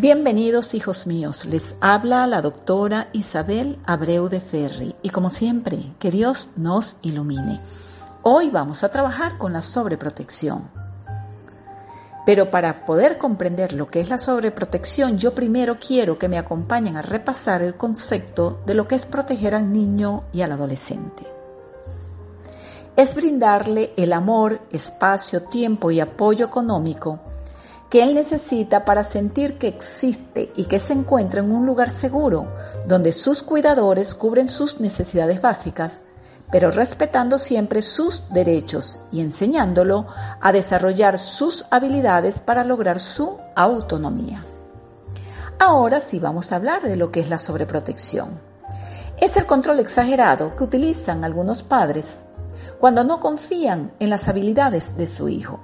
Bienvenidos hijos míos, les habla la doctora Isabel Abreu de Ferri y como siempre, que Dios nos ilumine. Hoy vamos a trabajar con la sobreprotección. Pero para poder comprender lo que es la sobreprotección, yo primero quiero que me acompañen a repasar el concepto de lo que es proteger al niño y al adolescente. Es brindarle el amor, espacio, tiempo y apoyo económico que él necesita para sentir que existe y que se encuentra en un lugar seguro, donde sus cuidadores cubren sus necesidades básicas, pero respetando siempre sus derechos y enseñándolo a desarrollar sus habilidades para lograr su autonomía. Ahora sí vamos a hablar de lo que es la sobreprotección. Es el control exagerado que utilizan algunos padres cuando no confían en las habilidades de su hijo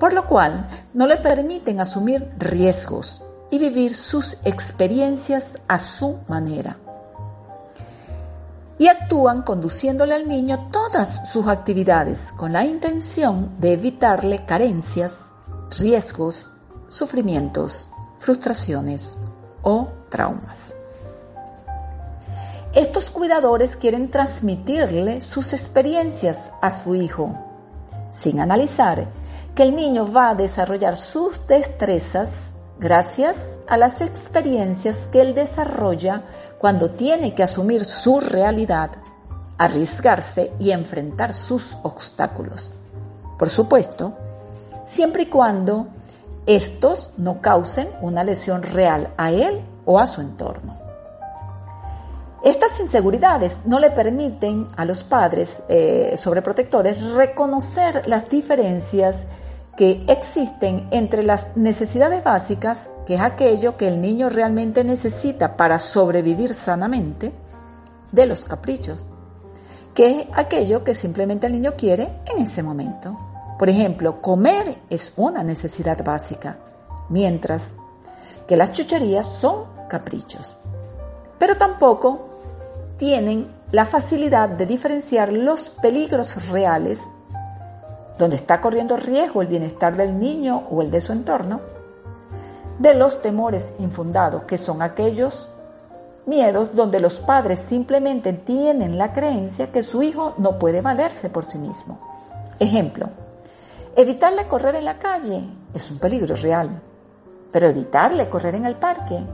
por lo cual no le permiten asumir riesgos y vivir sus experiencias a su manera. Y actúan conduciéndole al niño todas sus actividades con la intención de evitarle carencias, riesgos, sufrimientos, frustraciones o traumas. Estos cuidadores quieren transmitirle sus experiencias a su hijo, sin analizar que el niño va a desarrollar sus destrezas gracias a las experiencias que él desarrolla cuando tiene que asumir su realidad, arriesgarse y enfrentar sus obstáculos. Por supuesto, siempre y cuando estos no causen una lesión real a él o a su entorno. Estas inseguridades no le permiten a los padres eh, sobreprotectores reconocer las diferencias que existen entre las necesidades básicas, que es aquello que el niño realmente necesita para sobrevivir sanamente, de los caprichos, que es aquello que simplemente el niño quiere en ese momento. Por ejemplo, comer es una necesidad básica, mientras que las chucherías son caprichos. Pero tampoco tienen la facilidad de diferenciar los peligros reales donde está corriendo riesgo el bienestar del niño o el de su entorno, de los temores infundados, que son aquellos miedos donde los padres simplemente tienen la creencia que su hijo no puede valerse por sí mismo. Ejemplo, evitarle correr en la calle es un peligro real, pero evitarle correr en el parque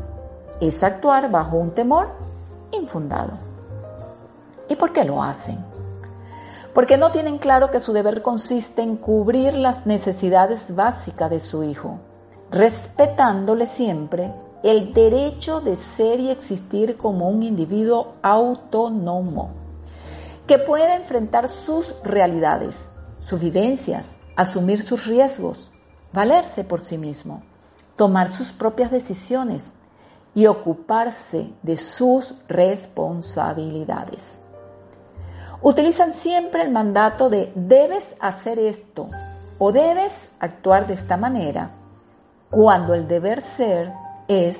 es actuar bajo un temor infundado. ¿Y por qué lo hacen? porque no tienen claro que su deber consiste en cubrir las necesidades básicas de su hijo, respetándole siempre el derecho de ser y existir como un individuo autónomo, que pueda enfrentar sus realidades, sus vivencias, asumir sus riesgos, valerse por sí mismo, tomar sus propias decisiones y ocuparse de sus responsabilidades utilizan siempre el mandato de debes hacer esto o debes actuar de esta manera, cuando el deber ser es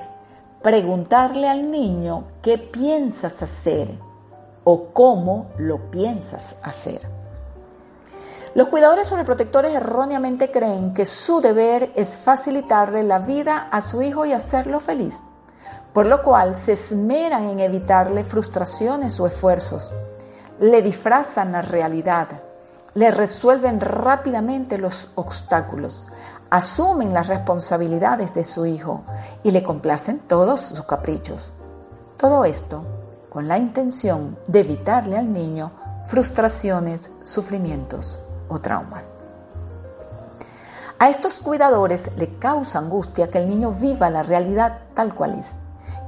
preguntarle al niño qué piensas hacer o cómo lo piensas hacer. Los cuidadores sobreprotectores erróneamente creen que su deber es facilitarle la vida a su hijo y hacerlo feliz, por lo cual se esmeran en evitarle frustraciones o esfuerzos le disfrazan la realidad, le resuelven rápidamente los obstáculos, asumen las responsabilidades de su hijo y le complacen todos sus caprichos. Todo esto con la intención de evitarle al niño frustraciones, sufrimientos o traumas. A estos cuidadores le causa angustia que el niño viva la realidad tal cual es,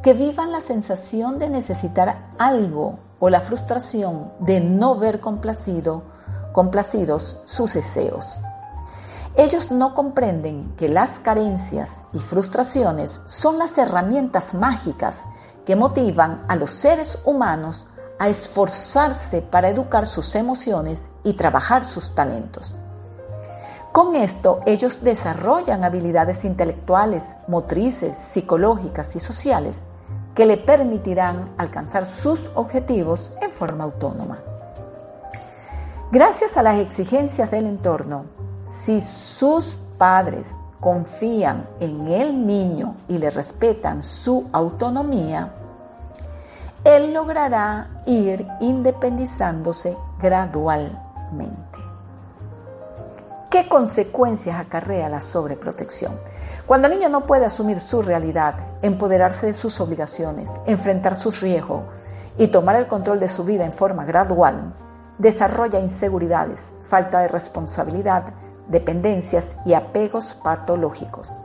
que vivan la sensación de necesitar algo o la frustración de no ver complacido, complacidos sus deseos. Ellos no comprenden que las carencias y frustraciones son las herramientas mágicas que motivan a los seres humanos a esforzarse para educar sus emociones y trabajar sus talentos. Con esto ellos desarrollan habilidades intelectuales, motrices, psicológicas y sociales que le permitirán alcanzar sus objetivos en forma autónoma. Gracias a las exigencias del entorno, si sus padres confían en el niño y le respetan su autonomía, él logrará ir independizándose gradualmente. ¿Qué consecuencias acarrea la sobreprotección? Cuando el niño no puede asumir su realidad, empoderarse de sus obligaciones, enfrentar sus riesgos y tomar el control de su vida en forma gradual, desarrolla inseguridades, falta de responsabilidad, dependencias y apegos patológicos.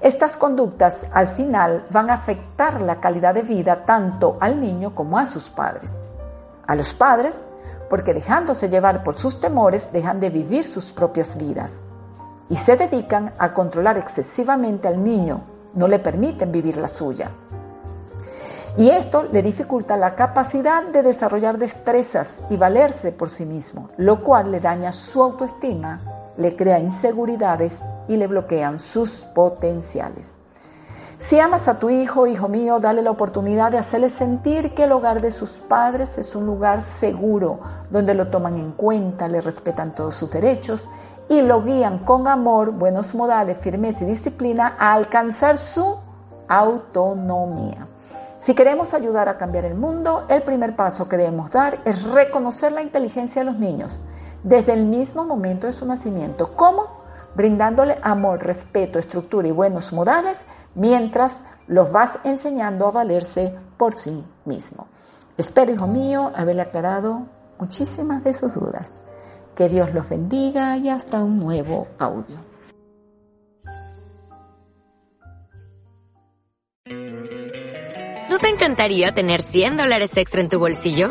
Estas conductas al final van a afectar la calidad de vida tanto al niño como a sus padres. A los padres, porque dejándose llevar por sus temores dejan de vivir sus propias vidas y se dedican a controlar excesivamente al niño, no le permiten vivir la suya. Y esto le dificulta la capacidad de desarrollar destrezas y valerse por sí mismo, lo cual le daña su autoestima, le crea inseguridades y le bloquean sus potenciales. Si amas a tu hijo, hijo mío, dale la oportunidad de hacerle sentir que el hogar de sus padres es un lugar seguro, donde lo toman en cuenta, le respetan todos sus derechos y lo guían con amor, buenos modales, firmeza y disciplina a alcanzar su autonomía. Si queremos ayudar a cambiar el mundo, el primer paso que debemos dar es reconocer la inteligencia de los niños desde el mismo momento de su nacimiento. ¿Cómo? Brindándole amor, respeto, estructura y buenos modales mientras los vas enseñando a valerse por sí mismo. Espero, hijo mío, haberle aclarado muchísimas de sus dudas. Que Dios los bendiga y hasta un nuevo audio. ¿No te encantaría tener 100 dólares extra en tu bolsillo?